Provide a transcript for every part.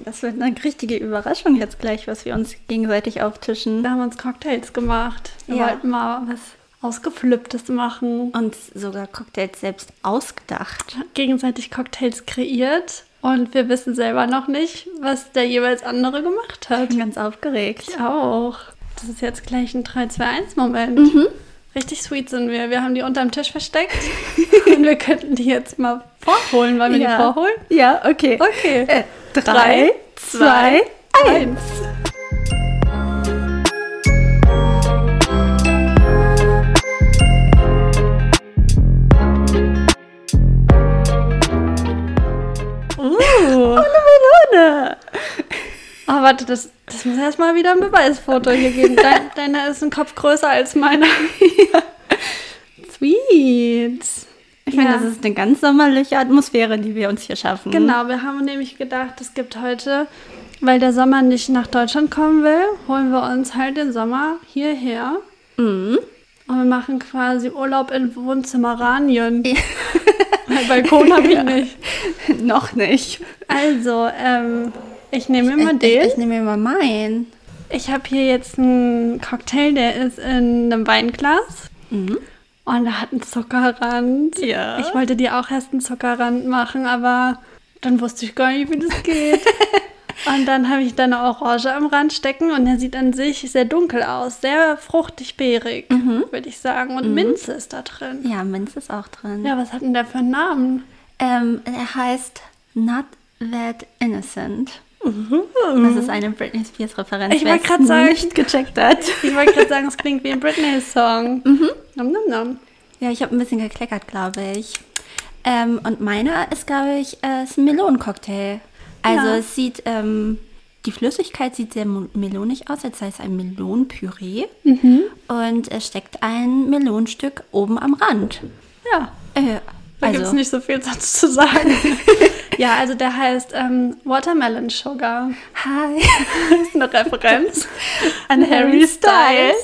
Das wird eine richtige Überraschung jetzt gleich, was wir uns gegenseitig auftischen. Wir haben uns Cocktails gemacht. Wir Ja. wollten mal was Ausgeflipptes machen. Und sogar Cocktails selbst ausgedacht. Gegenseitig Cocktails kreiert. Und wir wissen selber noch nicht, was der jeweils andere gemacht hat. Ich bin ganz aufgeregt. Ich auch. Das ist jetzt gleich ein 3-2-1-Moment. Mhm. Richtig sweet sind wir. Wir haben die unterm Tisch versteckt. und wir könnten die jetzt mal vorholen. Wollen wir Ja. die vorholen? Ja, okay. Okay. Äh, Drei, drei, zwei, eins. Uh. Melone. Oh, warte, das, das muss erstmal wieder ein Beweisfoto hier geben. Dein, deiner ist ein Kopf größer als meiner. Sweet. Ich finde, Ja. das ist eine ganz sommerliche Atmosphäre, die wir uns hier schaffen. Genau, wir haben nämlich gedacht, es gibt heute, weil der Sommer nicht nach Deutschland kommen will, holen wir uns halt den Sommer hierher. Mhm. Und wir machen quasi Urlaub in Wohnzimmeranien. Weil Balkon habe ich Ja. nicht. Noch nicht. Also, ähm, ich nehme mal Ich, den. ich nehme mir mal meinen. Ich habe hier jetzt einen Cocktail, der ist in einem Weinglas. Mhm. Und er hat einen Zuckerrand. Ja. Ich wollte dir auch erst einen Zuckerrand machen, aber dann wusste ich gar nicht, wie das geht. und dann habe ich da eine Orange am Rand stecken und der sieht an sich sehr dunkel aus. Sehr fruchtig-beerig, würde ich sagen. Und Minze ist da drin. Ja, Minze ist auch drin. Ja, was hat denn der für einen Namen? Ähm, er heißt Not That Innocent. Das ist eine Britney Spears Referenz. Ich wollte grad sagen- nicht gecheckt hat. Ich wollte gerade sagen, es klingt wie ein Britney-Song. Nom, nom, nom. Ja, ich habe ein bisschen gekleckert, glaube ich. Ähm, und meiner ist, glaube ich, äh, ist ein Melonencocktail. Also Ja. es sieht, ähm, die Flüssigkeit sieht sehr melonig aus, als sei es ein Melonenpüree. Mhm. Und es steckt ein Melonenstück oben am Rand. Ja, Äh, da gibt es also, nicht so viel sonst zu sagen. ja, also der heißt ähm, Watermelon Sugar. hi. Das ist eine Referenz an Harry Styles.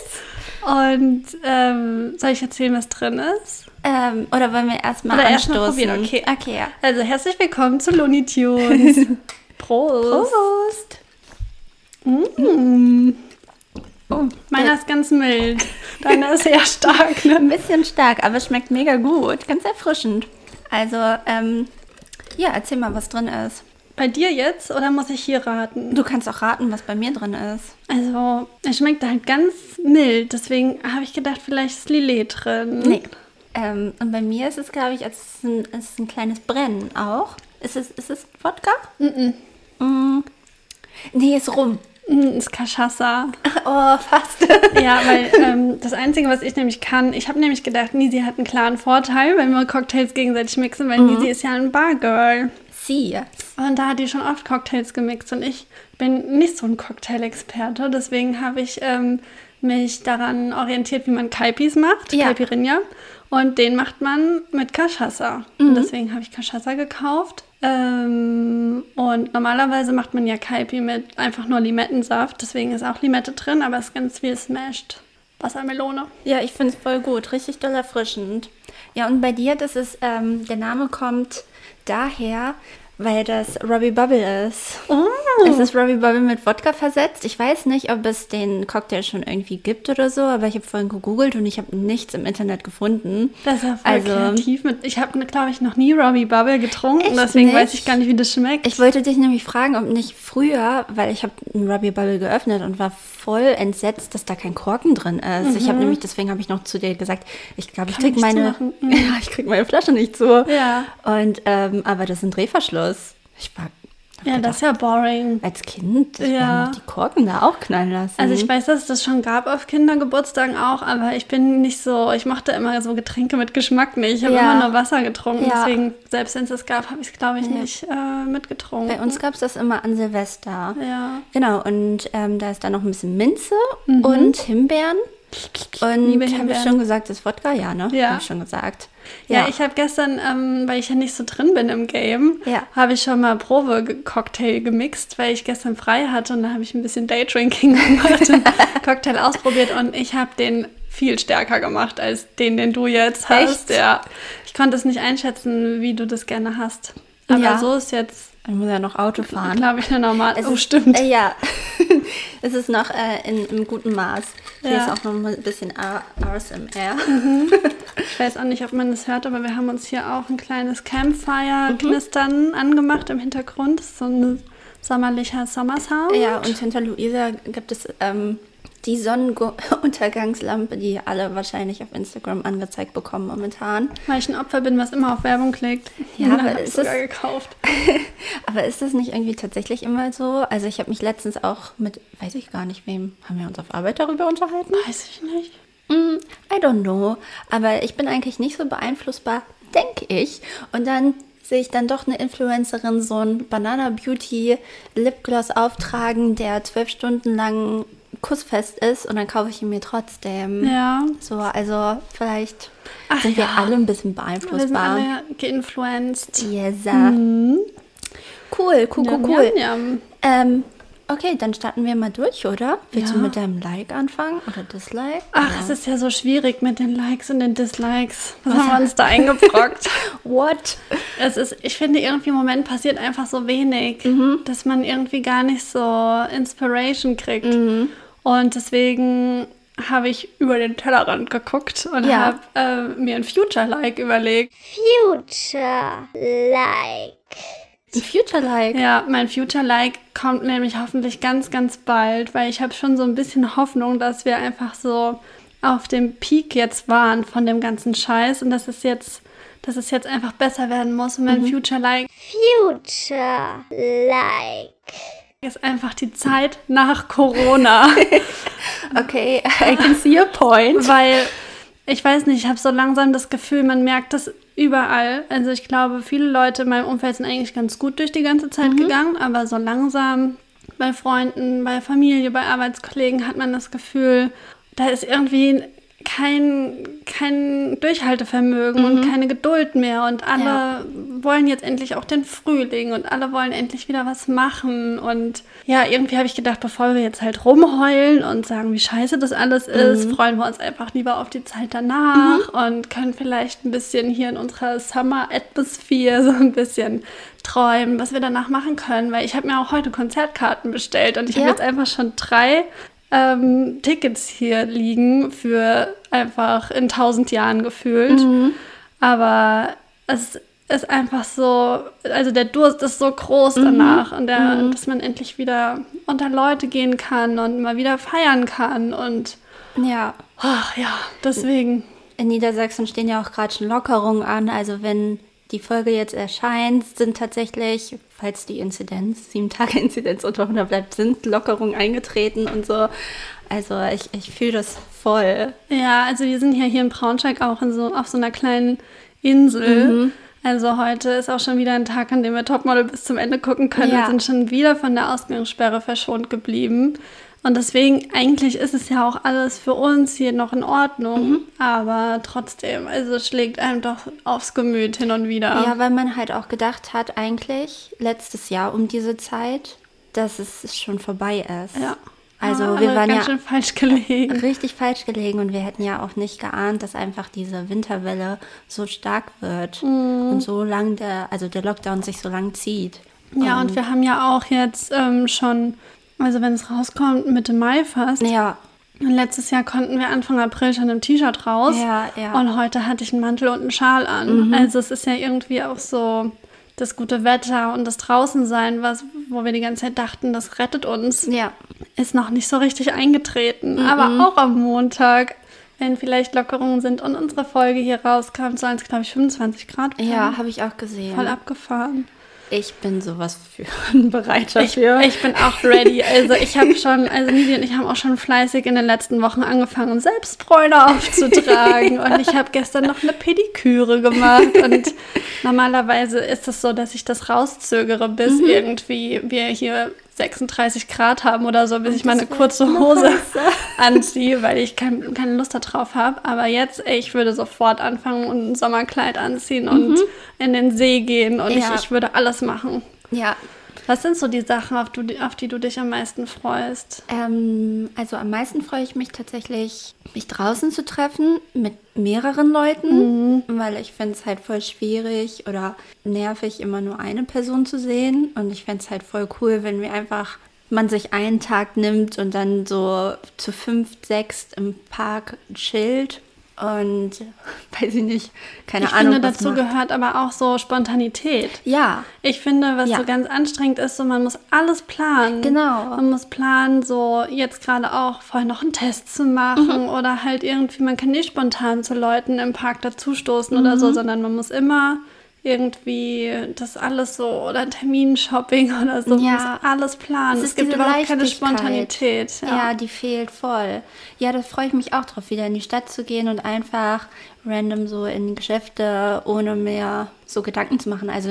Und ähm, soll ich erzählen, was drin ist? ähm, oder wollen wir erstmal Oder erst anstoßen? mal probieren, okay. Okay, ja. Also herzlich willkommen zu Looney Tunes. Prost. Prost. Mm. Oh, Meiner ist ganz mild. Deiner ist sehr stark. Ein Ne? bisschen stark, aber es schmeckt mega gut. Ganz erfrischend. Also, ähm, ja, erzähl mal, was drin ist. Bei dir jetzt oder muss ich hier raten? Du kannst auch raten, was bei mir drin ist. Also, es schmeckt halt ganz mild. Deswegen habe ich gedacht, vielleicht ist Lillet drin. Nee. Ähm, und bei mir ist es, glaube ich, es ist ein, es ist ein kleines Brennen auch. Ist es, ist es Wodka? Mm Mm. Nee, ist rum. -mm. Ist Cachaça. Oh, fast. Ja, weil ähm, das Einzige, was ich nämlich kann, ich habe nämlich gedacht, Nisi hat einen klaren Vorteil, wenn wir Cocktails gegenseitig mixen, weil Nisi ist ja ein Bargirl. Sie. Und da hat die schon oft Cocktails gemixt und ich bin nicht so ein Cocktail-Experte. Deswegen habe ich ähm, mich daran orientiert, wie man Kaipis macht, Ja. Caipirinha. Und den macht man mit Cachaça. Und deswegen habe ich Cachaça gekauft. Ähm, und normalerweise macht man ja Kaipi mit einfach nur Limettensaft. Deswegen ist auch Limette drin, aber es ist ganz viel smashed. Wassermelone. Ja, ich finde es voll gut. Richtig doll erfrischend. Ja, und bei dir, das ist, ähm, der Name kommt daher, weil das Robbie Bubble ist. Oh. Es ist Robbie Bubble mit Wodka versetzt. Ich weiß nicht, ob es den Cocktail schon irgendwie gibt oder so, aber ich habe vorhin gegoogelt und ich habe nichts im Internet gefunden. Das ist voll Also- kreativ. Mit, ich habe, glaube ich, noch nie Robbie Bubble getrunken. Deswegen nicht? weiß ich gar nicht, wie das schmeckt. Ich wollte dich nämlich fragen, ob nicht früher, weil ich habe einen Robbie Bubble geöffnet und war voll entsetzt, dass da kein Korken drin ist. Ich habe nämlich, deswegen habe ich noch zu dir gesagt, ich glaube, ich Mhm. Kann krieg nicht meine. Mhm. ja, ich krieg meine Flasche nicht zu. Ja. Und ähm, aber das ist ein Drehverschluss. Ich war Ja, gedacht, das ist ja boring. als Kind, Ja. ja. die Korken da auch knallen lassen. Also ich weiß, dass es das schon gab auf Kindergeburtstagen auch, aber ich bin nicht so, ich mochte immer so Getränke mit Geschmack nicht. Ich habe Ja. immer nur Wasser getrunken, Ja. deswegen, selbst wenn es das gab, habe ich es, glaube ich, nicht äh, mitgetrunken. Bei uns gab es das immer an Silvester. Ja. Genau, und ähm, da ist dann noch ein bisschen Minze und Himbeeren. Und. Liebe habe ich Himbeeren. schon gesagt, das ist Wodka, ja, ne? Ja. Habe ich schon gesagt. Ja, ich habe gestern, ähm, weil ich ja nicht so drin bin im Game, Ja. habe ich schon mal Probe-Cocktail gemixt, weil ich gestern frei hatte und da habe ich ein bisschen Daydrinking gemacht und Cocktail ausprobiert und ich habe den viel stärker gemacht als den, den du jetzt hast. Echt? Ja. Ich konnte es nicht einschätzen, wie du das gerne hast. Aber Ja. so ist jetzt Ich muss ja noch Auto fahren. Glaube ich, normal. Es oh, ist, stimmt. Äh, ja, es ist noch äh, in, im guten Maß. Hier Ja. ist auch noch ein bisschen ASMR. Ich weiß auch nicht, ob man das hört, aber wir haben uns hier auch ein kleines Campfire-Knistern angemacht im Hintergrund. So ein sommerlicher Sommersound. Ja, und hinter Luisa gibt es ähm, die Sonnenuntergangslampe, die alle wahrscheinlich auf Instagram angezeigt bekommen momentan. Weil ich ein Opfer bin, was immer auf Werbung klickt. Ja, aber ist sogar es- gekauft. Aber ist das nicht irgendwie tatsächlich immer so? Also ich habe mich letztens auch mit, weiß ich gar nicht wem, haben wir uns auf Arbeit darüber unterhalten? Weiß ich nicht. Mm, I don't know. Aber ich bin eigentlich nicht so beeinflussbar, denke ich. Und dann sehe ich dann doch eine Influencerin so ein Banana Beauty Lipgloss auftragen, der zwölf Stunden lang kussfest ist und dann kaufe ich ihn mir trotzdem. Ja. So, also vielleicht Ach sind wir ja. alle ein bisschen Wir sind beeinflussbar. alle geinfluenced. Yes. Cool, cool, cool, Yum, cool. yum, yum. Ähm, okay, dann starten wir mal durch, oder? Willst Ja. du mit deinem Like anfangen oder Dislike? Ach, Oder- es ist ja so schwierig mit den Likes und den Dislikes. Was haben wir uns da eingebrockt? What? es ist, ich finde, irgendwie im Moment passiert einfach so wenig, Mhm. dass man irgendwie gar nicht so Inspiration kriegt. Mhm. Und deswegen habe ich über den Tellerrand geguckt und Ja. habe äh, mir ein Future-Like überlegt. Future like. Ein Future-Like. Ja, mein Future-Like kommt nämlich hoffentlich ganz, ganz bald, weil ich habe schon so ein bisschen Hoffnung, dass wir einfach so auf dem Peak jetzt waren von dem ganzen Scheiß und dass es jetzt, dass es jetzt einfach besser werden muss. Und mein Mhm. Future-Like Future like. Ist einfach die Zeit nach Corona. Okay, I can see your point. weil ich weiß nicht, ich habe so langsam das Gefühl, man merkt das überall. Also ich glaube, viele Leute in meinem Umfeld sind eigentlich ganz gut durch die ganze Zeit Mhm. gegangen, aber so langsam bei Freunden, bei Familie, bei Arbeitskollegen hat man das Gefühl, da ist irgendwie kein, kein Durchhaltevermögen und keine Geduld mehr und alle Mhm. Ja. wollen jetzt endlich auch den Frühling und alle wollen endlich wieder was machen und ja, irgendwie habe ich gedacht, bevor wir jetzt halt rumheulen und sagen, wie scheiße das alles ist, Mhm. freuen wir uns einfach lieber auf die Zeit danach und können vielleicht ein bisschen hier in unserer Summer Atmosphere so ein bisschen träumen, was wir danach machen können, weil ich habe mir auch heute Konzertkarten bestellt und ich habe Ja? jetzt einfach schon drei ähm, Tickets hier liegen für einfach in tausend Jahren gefühlt. Aber es ist einfach so, also der Durst ist so groß danach und der, dass man endlich wieder unter Leute gehen kann und mal wieder feiern kann und Ja, ach ja, deswegen. in Niedersachsen stehen ja auch gerade schon Lockerungen an. Also wenn die Folge jetzt erscheint, sind tatsächlich, falls die Inzidenz, sieben Tage Inzidenz unter 100 bleibt, sind Lockerungen eingetreten und so. Also ich, ich fühle das voll. Ja, also wir sind ja hier in Braunschweig auch in so, auf so einer kleinen Insel. Also heute ist auch schon wieder ein Tag, an dem wir Topmodel bis zum Ende gucken können Ja. und sind schon wieder von der Ausgangssperre verschont geblieben. Und deswegen, eigentlich ist es ja auch alles für uns hier noch in Ordnung. Aber trotzdem, also es schlägt einem doch aufs Gemüt hin und wieder. Ja, weil man halt auch gedacht hat, eigentlich letztes Jahr um diese Zeit, dass es schon vorbei ist. Ja. Also Aber wir waren ja schön falsch gelegen. richtig falsch gelegen und wir hätten ja auch nicht geahnt, dass einfach diese Winterwelle so stark wird Mhm. und so lang der, also der Lockdown sich so lang zieht. Ja, und wir haben ja auch jetzt ähm, schon, also wenn es rauskommt, Mitte Mai fast. Ja, Und letztes Jahr konnten wir Anfang April schon im T-Shirt raus. Ja, ja. Mhm. Und heute hatte ich einen Mantel und einen Schal an. Also es ist ja irgendwie auch so das gute Wetter und das Draußensein, was, wo wir die ganze Zeit dachten, das rettet uns, ja, ist noch nicht so richtig eingetreten. Mhm. Aber auch am Montag, wenn vielleicht Lockerungen sind und unsere Folge hier rauskommt, sollen es, glaube ich, 25 Grad werden. ja, habe ich auch gesehen. Voll abgefahren. Ich bin sowas für bereit Ich, dafür. ich bin auch ready. Also ich habe schon, also Nidi und ich haben auch schon fleißig in den letzten Wochen angefangen, Selbstbräune aufzutragen. und ich habe gestern noch eine Pediküre gemacht. Und normalerweise ist es so, dass ich das rauszögere, bis Mhm. irgendwie wir hier 36 Grad haben oder so, bis ich meine kurze Hose anziehe, weil ich kein, keine Lust darauf habe. Aber jetzt, ich würde sofort anfangen und ein Sommerkleid anziehen und in den See gehen und Mhm. Ja. ich, ich würde alles machen. ja, Was sind so die Sachen, auf, du, auf die du dich am meisten freust? Ähm, also am meisten freue ich mich tatsächlich, mich draußen zu treffen mit mehreren Leuten, weil ich finde es halt voll schwierig oder nervig, immer nur eine Person zu sehen. Und ich fände es halt voll cool, wenn wir einfach man sich einen Tag nimmt und dann so zu fünf, sechs im Park chillt und weiß ich nicht, keine ich Ahnung. finde, was dazu macht. gehört aber auch so Spontanität. Ja, Ich finde, was Ja. so ganz anstrengend ist, so man muss alles planen. Genau. Man muss planen, so jetzt gerade auch vorher noch einen Test zu machen Mhm. oder halt irgendwie, man kann nicht spontan zu Leuten im Park dazustoßen oder Mhm. so, sondern man muss immer irgendwie das alles so oder Terminshopping oder so, man Ja. muss alles planen. Es Es, gibt überhaupt keine. Spontanität. Ja. die fehlt voll. Ja, da freue ich mich auch drauf, wieder in die Stadt zu gehen und einfach random so in Geschäfte, ohne mir so Gedanken zu machen. Also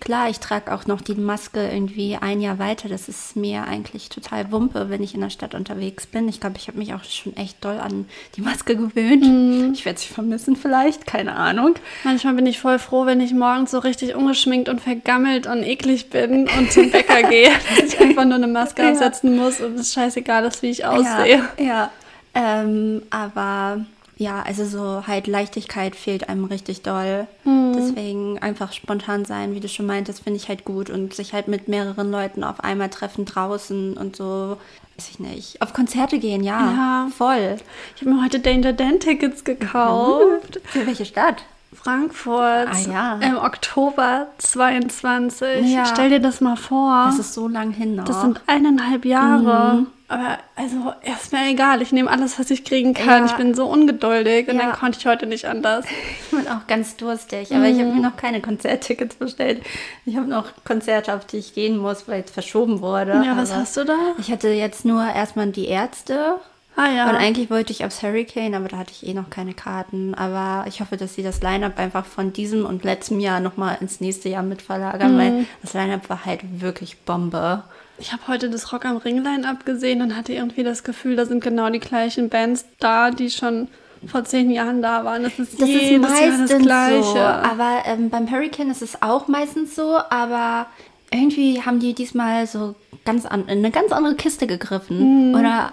klar, ich trage auch noch die Maske irgendwie ein Jahr weiter. Das ist mir eigentlich total Wumpe, wenn ich in der Stadt unterwegs bin. Ich glaube, ich habe mich auch schon echt doll an die Maske gewöhnt. Ich werde sie vermissen vielleicht, keine Ahnung. Manchmal bin ich voll froh, wenn ich morgens so richtig ungeschminkt und vergammelt und eklig bin und zum Bäcker gehe, dass ich einfach nur eine Maske Ja. aufsetzen muss und es scheißegal ist, wie ich aussehe. Ja, ja. Ähm, aber ja, also so halt Leichtigkeit fehlt einem richtig doll. Deswegen einfach spontan sein, wie du schon meintest, finde ich halt gut und sich halt mit mehreren Leuten auf einmal treffen draußen und so, weiß ich nicht. Auf Konzerte gehen, ja, Ja. voll. Ich habe mir heute Danger Dan Tickets gekauft. Für welche Stadt? Frankfurt Ah, ja. im Oktober 22. Ja. Stell dir das mal vor. Das ist so lang hin noch. Das sind eineinhalb Jahre. Aber also, ist mir egal. Ich nehme alles, was ich kriegen kann. Ja. Ich bin so ungeduldig und dann konnte ich heute nicht anders. Ich bin auch ganz durstig, aber ich habe mir noch keine Konzerttickets bestellt. Ich habe noch Konzerte, auf die ich gehen muss, weil es verschoben wurde. Ja, was aber hast du da? Ich hatte jetzt nur erstmal die Ärzte. Ah ja. Und eigentlich wollte ich aufs Hurricane, aber da hatte ich eh noch keine Karten. Aber ich hoffe, dass sie das Line-Up einfach von diesem und letztem Jahr nochmal ins nächste Jahr mit verlagern, weil das Line-Up war halt wirklich Bombe. Ich habe heute das Rock am Ringline abgesehen und hatte irgendwie das Gefühl, da sind genau die gleichen Bands da, die schon vor zehn Jahren da waren. Das ist Das ist jedes Jahr meistens das Gleiche. so. Aber ähm, beim Hurricane ist es auch meistens so, aber irgendwie haben die diesmal so ganz an, in eine ganz andere Kiste gegriffen. Oder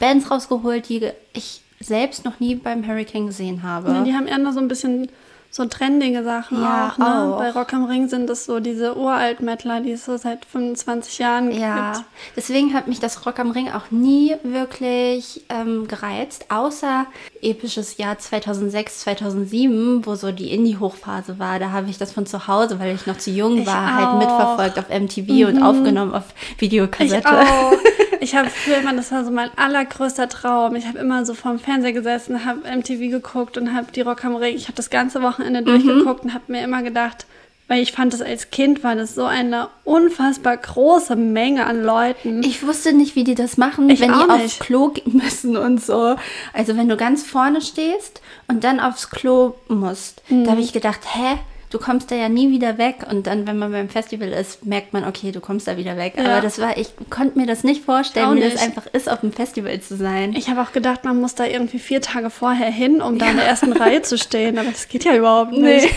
Bands rausgeholt, die ich selbst noch nie beim Hurricane gesehen habe. Ja, die haben eher so ein bisschen so trendige Sachen Ja, auch, ne? auch. Bei Rock am Ring sind das so diese Uralt-Metaler, die es so seit 25 Jahren Ja, gibt. deswegen hat mich das Rock am Ring auch nie wirklich ähm, gereizt, außer episches Jahr 2006, 2007, wo so die Indie-Hochphase war. Da habe ich das von zu Hause, weil ich noch zu jung Ich war, halt auch. Mhm. mitverfolgt auf MTV und aufgenommen auf Ich Videokassette. auch. Ich habe früher immer, das war so mein allergrößter Traum. Ich habe immer so vorm Fernseher gesessen, habe MTV geguckt und habe die Rock am Ring. Ich habe das ganze Wochenende durchgeguckt und habe mir immer gedacht, weil ich fand das als Kind war das so eine unfassbar große Menge an Leuten. Ich wusste nicht, wie die das machen, Ich wenn die auch aufs nicht. Klo gehen müssen und so. Also wenn du ganz vorne stehst und dann aufs Klo musst, Mhm. da habe ich gedacht, hä? Du kommst da ja nie wieder weg. Und dann, wenn man beim Festival ist, merkt man, okay, du kommst da wieder weg. Ja. Aber das war, ich konnte mir das nicht vorstellen, wie das einfach ist, auf dem Festival zu sein. Ich habe auch gedacht, man muss da irgendwie vier Tage vorher hin, um da in der ersten Reihe zu stehen. Aber das geht ja überhaupt nicht.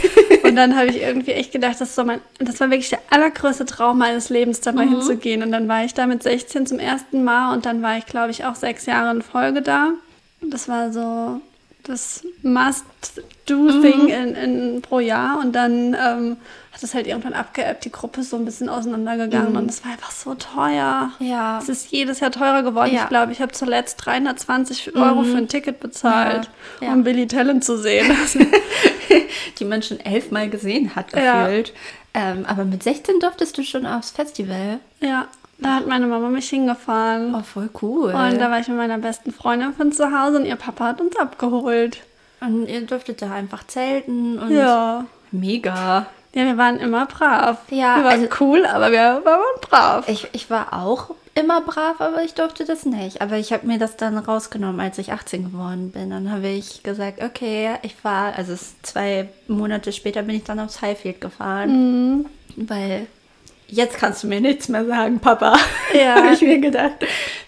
Und dann habe ich irgendwie echt gedacht, das, so mein, das war wirklich der allergrößte Traum meines Lebens, da Mhm. mal hinzugehen. Und dann war ich da mit 16 zum ersten Mal und dann war ich, glaube ich, auch sechs Jahre in Folge da. Und das war so das Must-Do-Thing in, in, pro Jahr. Und dann ähm, hat es halt irgendwann abgeebbt, die Gruppe ist so ein bisschen auseinandergegangen. Und es war einfach so teuer. Mhm. Ja. Es ist jedes Jahr teurer geworden. Ja. Ich glaube, ich habe zuletzt 320 Euro für ein Ticket bezahlt, Ja. Um Billy Talent zu sehen. Die man schon elfmal gesehen hat, gefühlt. Ähm, aber mit 16 durftest du schon aufs Festival. ja, da hat meine Mama mich hingefahren. Oh, voll cool. Und da war ich mit meiner besten Freundin von zu Hause und ihr Papa hat uns abgeholt. und ihr durftet da einfach zelten und Ja. mega. Ja, wir waren immer brav. Ja, wir waren also- cool, aber wir waren brav. Ich, ich war auch immer brav, aber ich durfte das nicht. Aber ich habe mir das dann rausgenommen, als ich 18 geworden bin. Dann habe ich gesagt, okay, ich fahre, also zwei Monate später bin ich dann aufs Highfield gefahren. Mhm. Weil jetzt kannst du mir nichts mehr sagen, Papa. Ja. habe ich mir gedacht.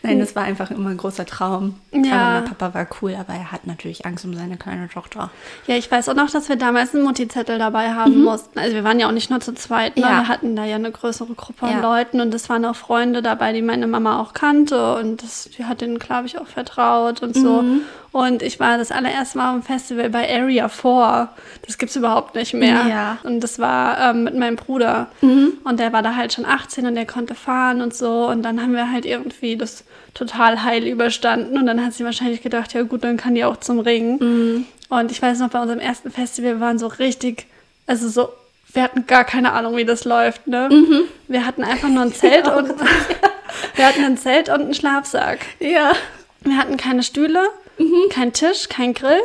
Nein, das war einfach immer ein großer Traum. Ja. Aber mein Papa war cool, aber er hat natürlich Angst um seine kleine Tochter. Ja, ich weiß auch noch, dass wir damals einen Mutti-Zettel dabei haben mussten. Also wir waren ja auch nicht nur zu zweit, ne? Ja. wir hatten da ja eine größere Gruppe Ja. an Leuten und es waren auch Freunde dabei, die meine Mama auch kannte und das, die hat denen, glaube ich, auch vertraut und so. Mhm. Und ich war das allererste Mal am Festival bei Area 4. Das gibt's überhaupt nicht mehr. Ja. Mhm. Und das war ähm, mit meinem Bruder. Und der war da halt schon 18 und der konnte fahren und so. Und dann haben wir halt irgendwie das total heil überstanden. Und dann hat sie wahrscheinlich gedacht, ja gut, dann kann die auch zum Ring. Mhm. Und ich weiß noch, bei unserem ersten Festival wir waren so richtig, also so, wir hatten gar keine Ahnung, wie das läuft, ne? Mhm. Wir hatten einfach nur ein Zelt und wir hatten ein Zelt und einen Schlafsack. Ja. Wir hatten keine Stühle, Mhm. kein Tisch, kein Grill,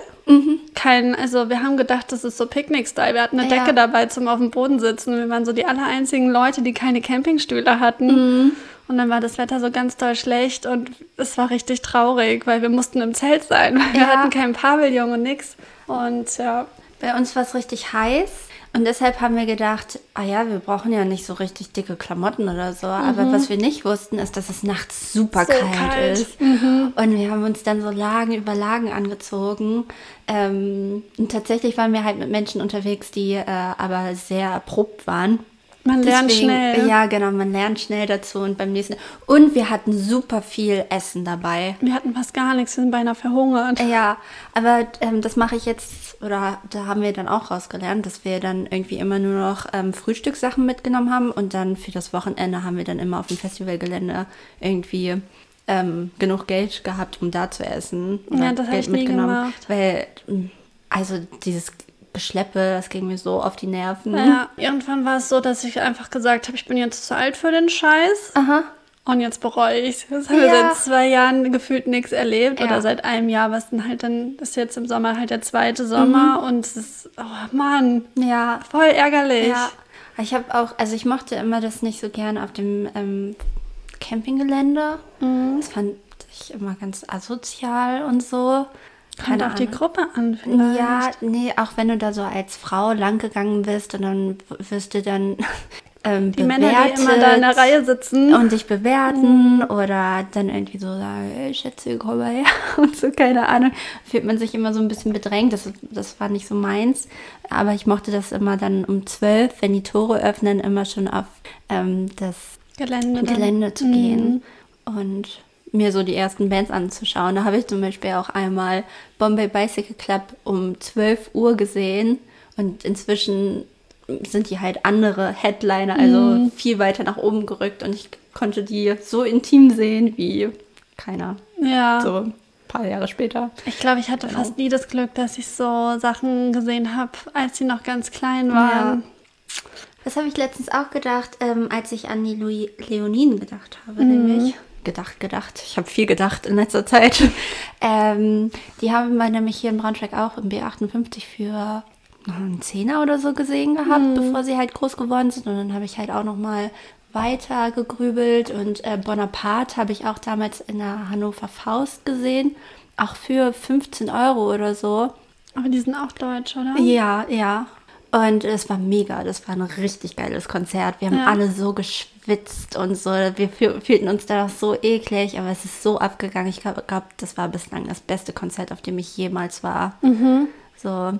kein, also wir haben gedacht, das ist so Picknick-Style. Wir hatten eine Ja. Decke dabei zum auf dem Boden sitzen. Wir waren so die aller einzigen Leute, die keine Campingstühle hatten. Mhm. Und dann war das Wetter so ganz doll schlecht und es war richtig traurig, weil wir mussten im Zelt sein. weil Wir Ja. hatten keinen Pavillon und nix. Und ja, Bei uns war es richtig heiß und deshalb haben wir gedacht, ah ja, wir brauchen ja nicht so richtig dicke Klamotten oder so. Aber was wir nicht wussten, ist, dass es nachts super Mhm. So kalt, kalt. ist. Und wir haben uns dann so Lagen über Lagen angezogen. Ähm, und tatsächlich waren wir halt mit Menschen unterwegs, die äh, aber sehr erprobt waren. Man lernt Deswegen- schnell. Ja, genau, man lernt schnell dazu und beim nächsten. Und wir hatten super viel Essen dabei. Wir hatten fast gar nichts, wir sind beinahe verhungert. Ja, aber ähm, das mache ich jetzt, oder da haben wir dann auch rausgelernt, dass wir dann irgendwie immer nur noch ähm, Frühstückssachen mitgenommen haben und dann für das Wochenende haben wir dann immer auf dem Festivalgelände irgendwie ähm, genug Geld gehabt, um da zu essen. Ja, das hab ich nie gemacht. Weil, also dieses Geschleppe, das ging mir so auf die Nerven. Ja, irgendwann war es so, dass ich einfach gesagt habe, ich bin jetzt zu alt für den Scheiß. Aha. Und jetzt bereue ich es. haben wir Ja. seit zwei Jahren gefühlt nichts erlebt. Ja. Oder seit einem Jahr, was dann halt dann, das ist jetzt im Sommer halt der zweite Sommer. Und es ist, oh Mann, Ja, voll ärgerlich. Ja, ich habe auch, also ich mochte immer das nicht so gerne auf dem ähm, Campinggelände. Mhm. Das fand ich immer ganz asozial und so. Kommt auf die Gruppe an vielleicht. Ja, nee, auch wenn du da so als Frau lang gegangen bist und dann wirst du dann ähm, Die Männer, die immer da in der Reihe sitzen. und dich bewerten oder dann irgendwie so sagen, hey, Schätze, komm mal her und so, keine Ahnung. Fühlt man sich immer so ein bisschen bedrängt. Das, das war nicht so meins. Aber ich mochte das immer dann um zwölf, wenn die Tore öffnen, immer schon auf ähm, das Gelände. Gelände zu gehen und mir so die ersten Bands anzuschauen. Da habe ich zum Beispiel auch einmal Bombay Bicycle Club um 12 Uhr gesehen und inzwischen sind die halt andere Headliner, also viel weiter nach oben gerückt und ich konnte die so intim sehen wie keiner. Ja. So ein paar Jahre später. Ich glaube, ich hatte fast nie das Glück, dass ich so Sachen gesehen habe, als sie noch ganz klein waren. Das habe ich letztens auch gedacht, ähm, als ich an die Louis Leoninen gedacht habe, nämlich. Gedacht, gedacht. Ich habe viel gedacht in letzter Zeit. ähm, die haben wir nämlich hier in Braunschweig auch im B58 für einen Zehner oder so gesehen gehabt, bevor sie halt groß geworden sind. Und dann habe ich halt auch noch mal weiter gegrübelt. Und äh, Bonaparte habe ich auch damals in der Hannover Faust gesehen. Auch für 15 Euro oder so. Aber die sind auch deutsch, oder? Ja, ja. Und es war mega. Das war ein richtig geiles Konzert. Wir haben Ja. alle so geschwitzt und so. Wir fühl- fühlten uns da noch so eklig, aber es ist so abgegangen. Ich glaube, glaub, das war bislang das beste Konzert, auf dem ich jemals war. Mhm. So.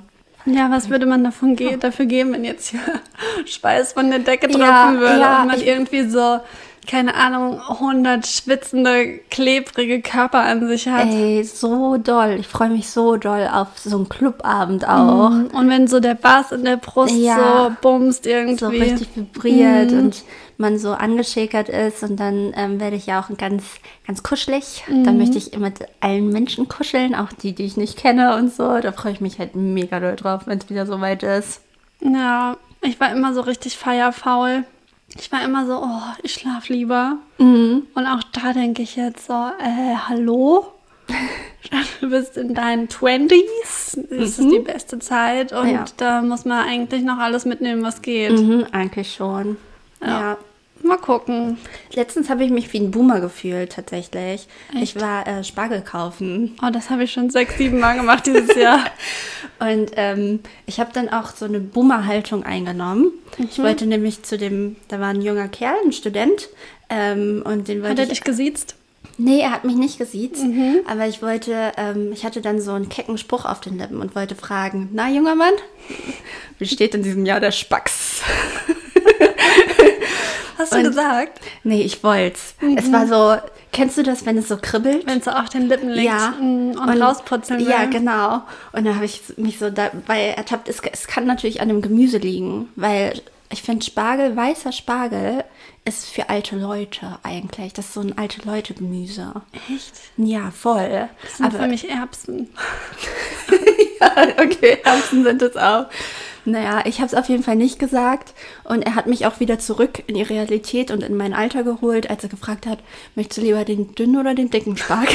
Ja, was würde man davon ge dafür geben, wenn jetzt hier Schweiß von der Decke tropfen Ja, würde ja, und man irgendwie so, keine Ahnung, 100 schwitzende, klebrige Körper an sich hat. Ey, so doll. Ich freue mich so doll auf so einen Clubabend auch. Und wenn so der Bass in der Brust Ja. so bumst irgendwie. so richtig vibriert und man so angeschäkert ist und dann ähm, werde ich ja auch ganz, ganz kuschelig. Da möchte ich immer mit allen Menschen kuscheln, auch die, die ich nicht kenne und so. Da freue ich mich halt mega doll drauf, wenn es wieder so weit ist. Ja, ich war immer so richtig feierfaul. Ich war immer so, oh, ich schlaf lieber. Mhm. Und auch da denke ich jetzt so, äh, hallo? Du bist in deinen 20s, das ist die beste Zeit und Mhm. Ja. da muss man eigentlich noch alles mitnehmen, was geht. Mhm, eigentlich schon. Ja. ja. Mal gucken. Letztens habe ich mich wie ein Boomer gefühlt, tatsächlich. Echt? Ich war äh, Spargel kaufen. Oh, das habe ich schon sechs, sieben Mal gemacht dieses Jahr. Und ähm, ich habe dann auch so eine Boomer-Haltung eingenommen. Ich Mhm. wollte nämlich zu dem, da war ein junger Kerl, ein Student. Ähm, und den Hat wollte er ich dich gesiezt? Nee, er hat mich nicht gesiezt, aber ich wollte, ähm, ich hatte dann so einen kecken Spruch auf den Lippen und wollte fragen, na junger Mann, wie steht in diesem Jahr der Spacks? Hast du Und- gesagt? Nee, ich wollt's. Es war so, kennst du das, wenn es so kribbelt? Wenn es so auf den Lippen liegt Ja. mm, und, rausputzeln will. Ja, genau. Und da habe ich mich so dabei ertappt, es, es kann natürlich an dem Gemüse liegen, weil ich finde Spargel, weißer Spargel ist für alte Leute eigentlich. Das ist so ein alte Leute Gemüse. Echt? Ja, voll. Das sind für mich Erbsen. okay, Erbsen sind es auch. Naja, ich habe es auf jeden Fall nicht gesagt. Und er hat mich auch wieder zurück in die Realität und in mein Alter geholt, als er gefragt hat, möchtest du lieber den dünnen oder den dicken Spargel?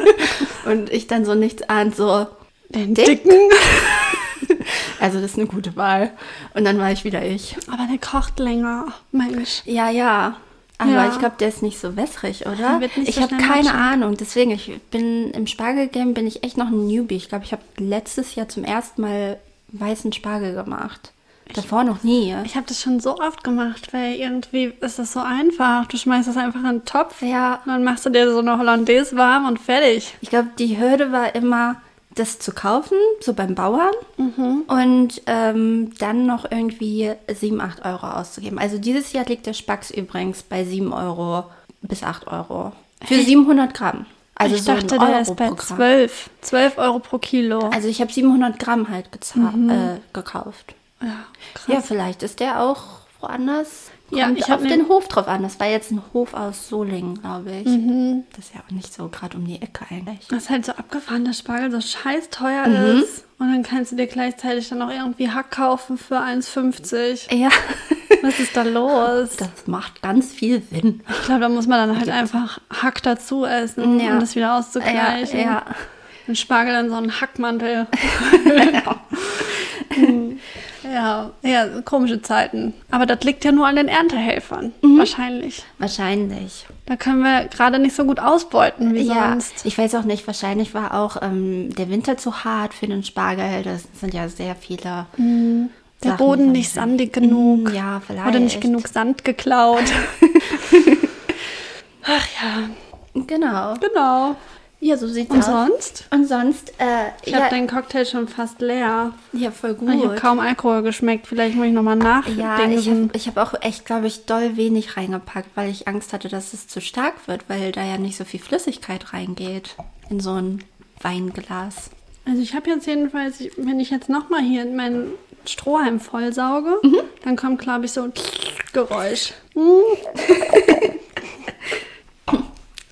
und ich dann so nichts ahnt, so, Den Dick? dicken. also das ist eine gute Wahl. Und dann war ich wieder ich. Aber der kocht länger. Mensch. Ja, ja. Aber Ja. ich glaube, der ist nicht so wässrig, oder? Ich so habe keine matschig. Ahnung. Deswegen, ich bin im Spargelgame bin ich echt noch ein Newbie. Ich glaube, ich habe letztes Jahr zum ersten Mal weißen Spargel gemacht. Davor noch nie. Ich habe das schon so oft gemacht, weil irgendwie ist das so einfach. Du schmeißt das einfach in den Topf. Ja. Und dann machst du dir so eine Hollandaise warm und fertig. Ich glaube, die Hürde war immer, das zu kaufen, so beim Bauern. Mhm. Und ähm, dann noch irgendwie 7, 8 Euro auszugeben. Also dieses Jahr liegt der Spacks übrigens bei 7 Euro bis 8 Euro. Für 700 Gramm. Also ich so dachte, der Euro ist bei pro Gramm. 12. 12 Euro pro Kilo. Also ich habe 700 Gramm halt Mhm. äh, gekauft. ja, krass. Ja, vielleicht ist der auch woanders. Ja, Kommt ich auf ne- den Hof drauf an. Das war jetzt ein Hof aus Solingen, glaube ich. Mhm. Das ist ja auch nicht so gerade um die Ecke eigentlich. Das ist halt so abgefahren, dass Spargel so scheiß teuer Mhm. ist. Und dann kannst du dir gleichzeitig dann auch irgendwie Hack kaufen für 1,50. Ja, Was ist da los? das macht ganz viel Sinn. Ich glaube, da muss man dann halt einfach Hack dazu essen, Ja. um das wieder Ja, auszugleichen. ja. Und Spargel in so einen Hackmantel. ja, ja, komische Zeiten. Aber das liegt ja nur an den Erntehelfern. Mhm. Wahrscheinlich. Wahrscheinlich. Da können wir gerade nicht so gut ausbeuten wie Ja, sonst. ich weiß auch nicht, wahrscheinlich war auch ähm, der Winter zu hart für den Spargel. Das sind ja sehr viele. Mhm. Der Sachen, Boden nicht sandig genug. Mm, Ja, vielleicht. Wurde nicht genug Sand geklaut. Ach ja, Genau. genau. Ja, so sieht's Und aus. sonst? Und sonst, äh, Ich ja, habe den Cocktail schon fast leer. ja, voll gut. Ich habe kaum Alkohol geschmeckt. Vielleicht muss ich nochmal nach. Ja, ich habe ich hab auch echt, glaube ich, doll wenig reingepackt, weil ich Angst hatte, dass es zu stark wird, weil da ja nicht so viel Flüssigkeit reingeht in so ein Weinglas. Also ich habe jetzt jedenfalls, wenn ich jetzt nochmal hier meinen Strohhalm vollsauge, Mhm. dann kommt, glaube ich, so ein Geräusch.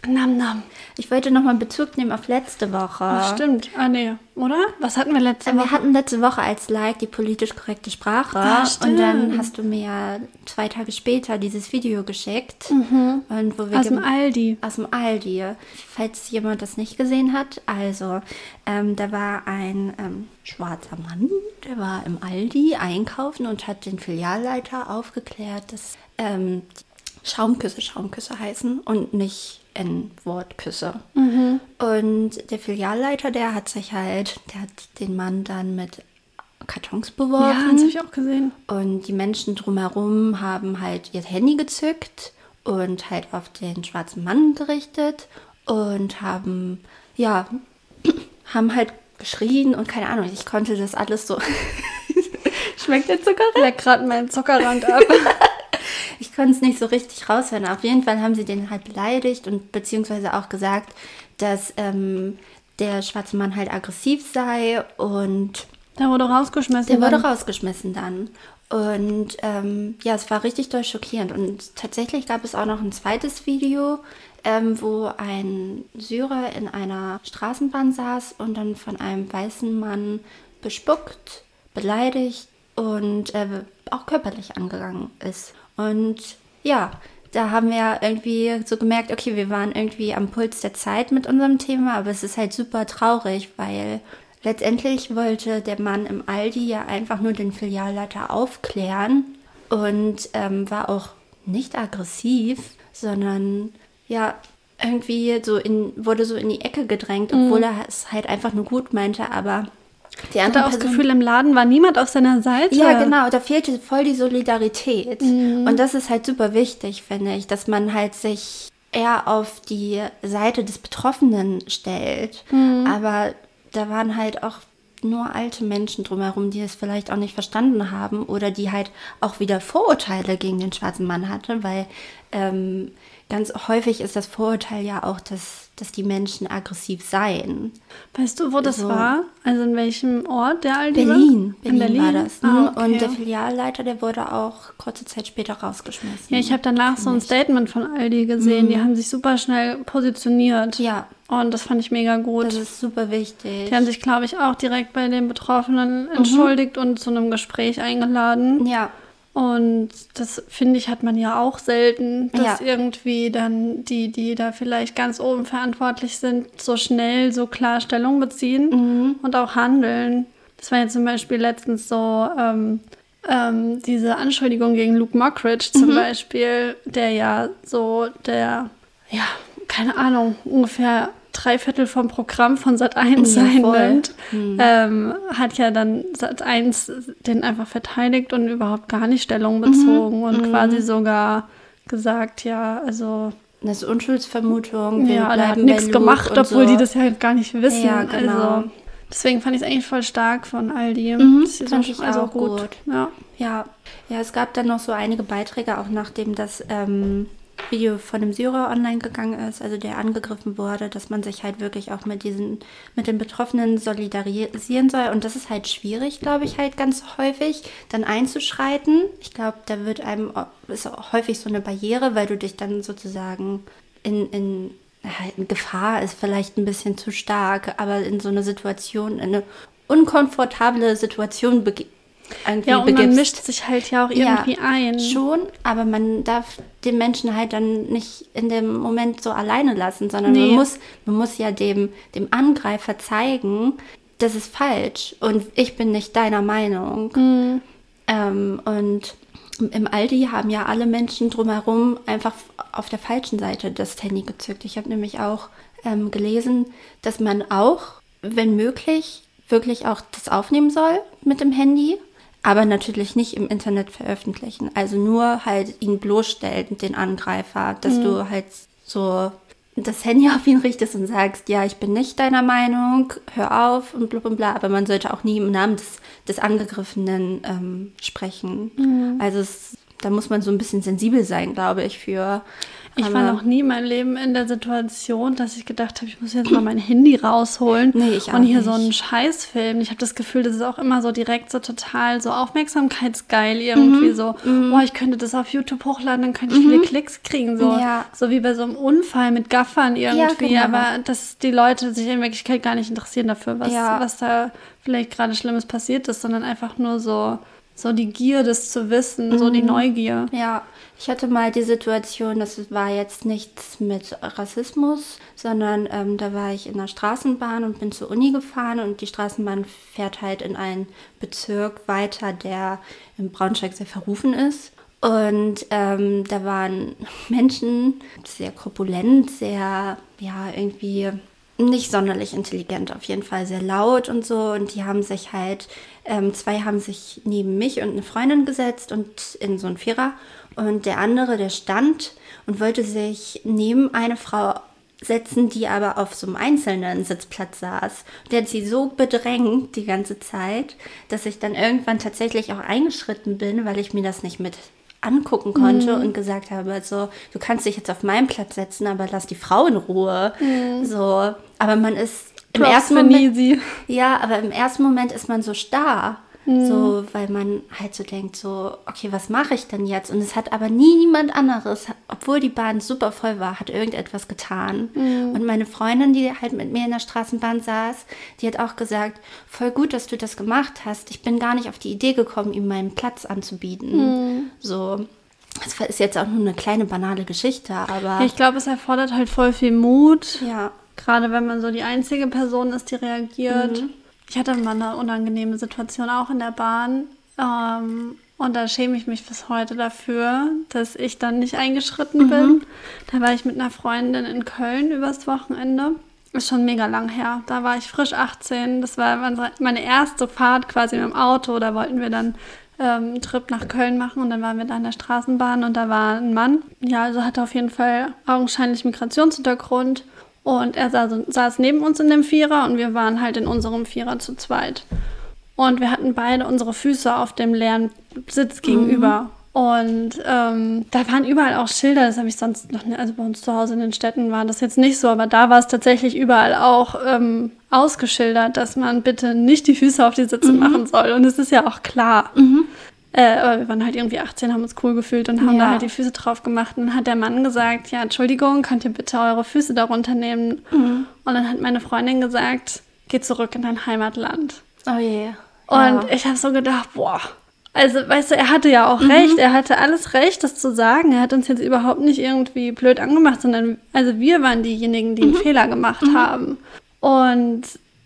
nam, nam. Ich wollte nochmal Bezug nehmen auf letzte Woche. Ach, stimmt. Ah, nee. Oder? Was hatten wir letzte Äh, Wir Woche? hatten letzte Woche als Like die politisch korrekte Sprache Ah, und dann stimmt. hast du mir zwei Tage später dieses Video geschickt. Und wo wir Mhm. Aus dem Aldi. aus dem Aldi. Falls jemand das nicht gesehen hat, also ähm, da war ein ähm, schwarzer Mann, der war im Aldi einkaufen und hat den Filialleiter aufgeklärt, dass ähm, Schaumküsse Schaumküsse heißen und nicht N-Wortküsse. Und der Filialleiter, der hat sich halt, der hat den Mann dann mit Kartons Ja, beworfen. das habe ich auch gesehen. Und die Menschen drumherum haben halt ihr Handy gezückt und halt auf den schwarzen Mann gerichtet und haben, ja, haben halt geschrien und keine Ahnung, ich konnte das alles so. Schmeckt der Zucker? Leck gerade meinen Zuckerrand ab. Ich konnte es nicht so richtig raushören. Auf jeden Fall haben sie den halt beleidigt und beziehungsweise auch gesagt, dass ähm, der schwarze Mann halt aggressiv sei und Der wurde rausgeschmissen. Der wurde dann. rausgeschmissen dann. Und ähm, ja, es war richtig doll schockierend. Und tatsächlich gab es auch noch ein zweites Video, ähm, wo ein Syrer in einer Straßenbahn saß und dann von einem weißen Mann bespuckt, beleidigt und äh, auch körperlich angegangen ist. Und ja, da haben wir irgendwie so gemerkt, okay, wir waren irgendwie am Puls der Zeit mit unserem Thema, aber es ist halt super traurig, weil letztendlich wollte der Mann im Aldi ja einfach nur den Filialleiter aufklären und ähm, war auch nicht aggressiv, sondern ja, irgendwie so in, wurde so in die Ecke gedrängt, obwohl er es halt einfach nur gut meinte, aber die Ich hatte auch das Person- Gefühl, im Laden war niemand auf seiner Seite. ja, genau, da fehlte voll die Solidarität. Mhm. Und das ist halt super wichtig, finde ich, dass man halt sich eher auf die Seite des Betroffenen stellt. Aber da waren halt auch nur alte Menschen drumherum, die es vielleicht auch nicht verstanden haben oder die halt auch wieder Vorurteile gegen den schwarzen Mann hatte, weil ähm, ganz häufig ist das Vorurteil ja auch, dass, dass die Menschen aggressiv seien. Weißt du, wo das So. war? Also in welchem Ort der Aldi war? Berlin, In Berlin, war das. Ah, ne? okay. Und der Filialleiter, der wurde auch kurze Zeit später rausgeschmissen. Ja, ich habe danach so ein Statement von Aldi gesehen. Die haben sich super schnell positioniert. Mhm. Ja, Und das fand ich mega gut. das ist super wichtig. Die haben sich, glaube ich, auch direkt bei den Betroffenen entschuldigt und zu einem Gespräch eingeladen. ja, Und das finde ich, hat man ja auch selten, dass Ja. irgendwie dann die, die da vielleicht ganz oben verantwortlich sind, so schnell so klar Stellung beziehen Mhm. und auch handeln. Das war ja zum Beispiel letztens so ähm, ähm, diese Anschuldigung gegen Luke Mockridge Mhm. zum Beispiel, der ja so der, ja, keine Ahnung, ungefähr drei Viertel vom Programm von Sat1 Ja, sein wird, Mhm. ähm, hat ja dann Sat1 den einfach verteidigt und überhaupt gar nicht Stellung Mhm. bezogen und quasi sogar gesagt, ja, also das ist Unschuldsvermutung. ja, der hat nichts gemacht, obwohl so. die das ja gar nicht wissen. Ja, genau. Also, deswegen fand ich es eigentlich voll stark von Aldi. Mhm, dass sie fand ich also auch gut. Ja. Ja, ja, es gab dann noch so einige Beiträge, auch nachdem das ähm, Video von dem Syrer online gegangen ist, also der angegriffen wurde, dass man sich halt wirklich auch mit diesen, mit den Betroffenen solidarisieren soll. Und das ist halt schwierig, glaube ich, halt ganz häufig, dann einzuschreiten. Ich glaube, da wird einem ist auch häufig so eine Barriere, weil du dich dann sozusagen in, in, ja, in Gefahr ist vielleicht ein bisschen zu stark, aber in so eine Situation, in eine unkomfortable Situation irgendwie Ja, und man begibst. mischt sich halt ja auch irgendwie ein. Schon, aber man darf den Menschen halt dann nicht in dem Moment so alleine lassen, sondern Nee. man, muss, man muss ja dem, dem Angreifer zeigen, das ist falsch und ich bin nicht deiner Meinung. Mhm. Ähm, und im Aldi haben ja alle Menschen drumherum einfach auf der falschen Seite das Handy gezückt. Ich habe nämlich auch ähm, gelesen, dass man auch, wenn möglich, wirklich auch das aufnehmen soll mit dem Handy, aber natürlich nicht im Internet veröffentlichen. Also nur halt ihn bloßstellen, den Angreifer, dass du halt so das Handy auf ihn richtest und sagst, ja, ich bin nicht deiner Meinung, hör auf und bla bla bla. Aber man sollte auch nie im Namen des, des Angegriffenen ähm, sprechen. Also es, da muss man so ein bisschen sensibel sein, glaube ich, für. Ich war noch nie in meinem Leben in der Situation, dass ich gedacht habe, ich muss jetzt mal mein Handy rausholen Nee, ich auch und hier nicht. so einen Scheiß filmen. Ich habe das Gefühl, das ist auch immer so direkt so total so aufmerksamkeitsgeil irgendwie Mhm, so. Boah, ich könnte das auf YouTube hochladen, dann könnte ich viele Klicks kriegen. So, Ja. so wie bei so einem Unfall mit Gaffern irgendwie. genau. Aber dass die Leute sich in Wirklichkeit gar nicht interessieren dafür, was, Ja. was da vielleicht gerade Schlimmes passiert ist, sondern einfach nur so, so die Gier, das zu wissen, so Mhm. die Neugier. Ja, ich hatte mal die Situation, das war jetzt nichts mit Rassismus, sondern ähm, da war ich in der Straßenbahn und bin zur Uni gefahren und die Straßenbahn fährt halt in einen Bezirk weiter, der in Braunschweig sehr verrufen ist. Und ähm, da waren Menschen sehr korpulent, sehr, ja, irgendwie nicht sonderlich intelligent, auf jeden Fall sehr laut und so. Und die haben sich halt, ähm, zwei haben sich neben mich und eine Freundin gesetzt und in so einen Vierer. Und der andere, der stand und wollte sich neben eine Frau setzen, die aber auf so einem einzelnen Sitzplatz saß. Der hat sie so bedrängt die ganze Zeit, dass ich dann irgendwann tatsächlich auch eingeschritten bin, weil ich mir das nicht mit angucken konnte und gesagt habe, so, du kannst dich jetzt auf meinen Platz setzen, aber lass die Frau in Ruhe. So, aber man ist im Props ersten für Moment, ja, aber im ersten Moment ist man so starr. So, weil man halt so denkt, so, okay, was mache ich denn jetzt? Und es hat aber nie niemand anderes, obwohl die Bahn super voll war, hat irgendetwas getan. Und meine Freundin, die halt mit mir in der Straßenbahn saß, die hat auch gesagt, voll gut, dass du das gemacht hast. Ich bin gar nicht auf die Idee gekommen, ihm meinen Platz anzubieten. So, das ist jetzt auch nur eine kleine banale Geschichte, aber Ja, ich glaube, es erfordert halt voll viel Mut. ja. Gerade wenn man so die einzige Person ist, die reagiert. Mhm. Ich hatte mal eine unangenehme Situation auch in der Bahn. Ähm, und da schäme ich mich bis heute dafür, dass ich dann nicht Mhm. eingeschritten bin. Da war ich mit einer Freundin in Köln übers Wochenende. Ist schon mega lang her. Da war ich frisch 18. Das war meine erste Fahrt quasi mit dem Auto. Da wollten wir dann ähm, einen Trip nach Köln machen und dann waren wir da in der Straßenbahn und da war ein Mann. Ja, also hatte auf jeden Fall augenscheinlich Migrationshintergrund und er saß, saß neben uns in dem Vierer und wir waren halt in unserem Vierer zu zweit. Und wir hatten beide unsere Füße auf dem leeren Sitz gegenüber. Und ähm, da waren überall auch Schilder, das habe ich sonst noch nicht, also bei uns zu Hause in den Städten war das jetzt nicht so, aber da war es tatsächlich überall auch ähm, ausgeschildert, dass man bitte nicht die Füße auf die Sitze machen soll. Und es ist ja auch klar. Äh, aber wir waren halt irgendwie 18, haben uns cool gefühlt und haben Ja. da halt die Füße drauf gemacht. Und dann hat der Mann gesagt, ja, Entschuldigung, könnt ihr bitte eure Füße darunter nehmen? Und dann hat meine Freundin gesagt, geh zurück in dein Heimatland. Oh je. Und Ja. ich habe so gedacht, boah. Also, weißt du, er hatte ja auch recht. Er hatte alles recht, das zu sagen. Er hat uns jetzt überhaupt nicht irgendwie blöd angemacht, sondern also wir waren diejenigen, die einen Fehler gemacht haben. Und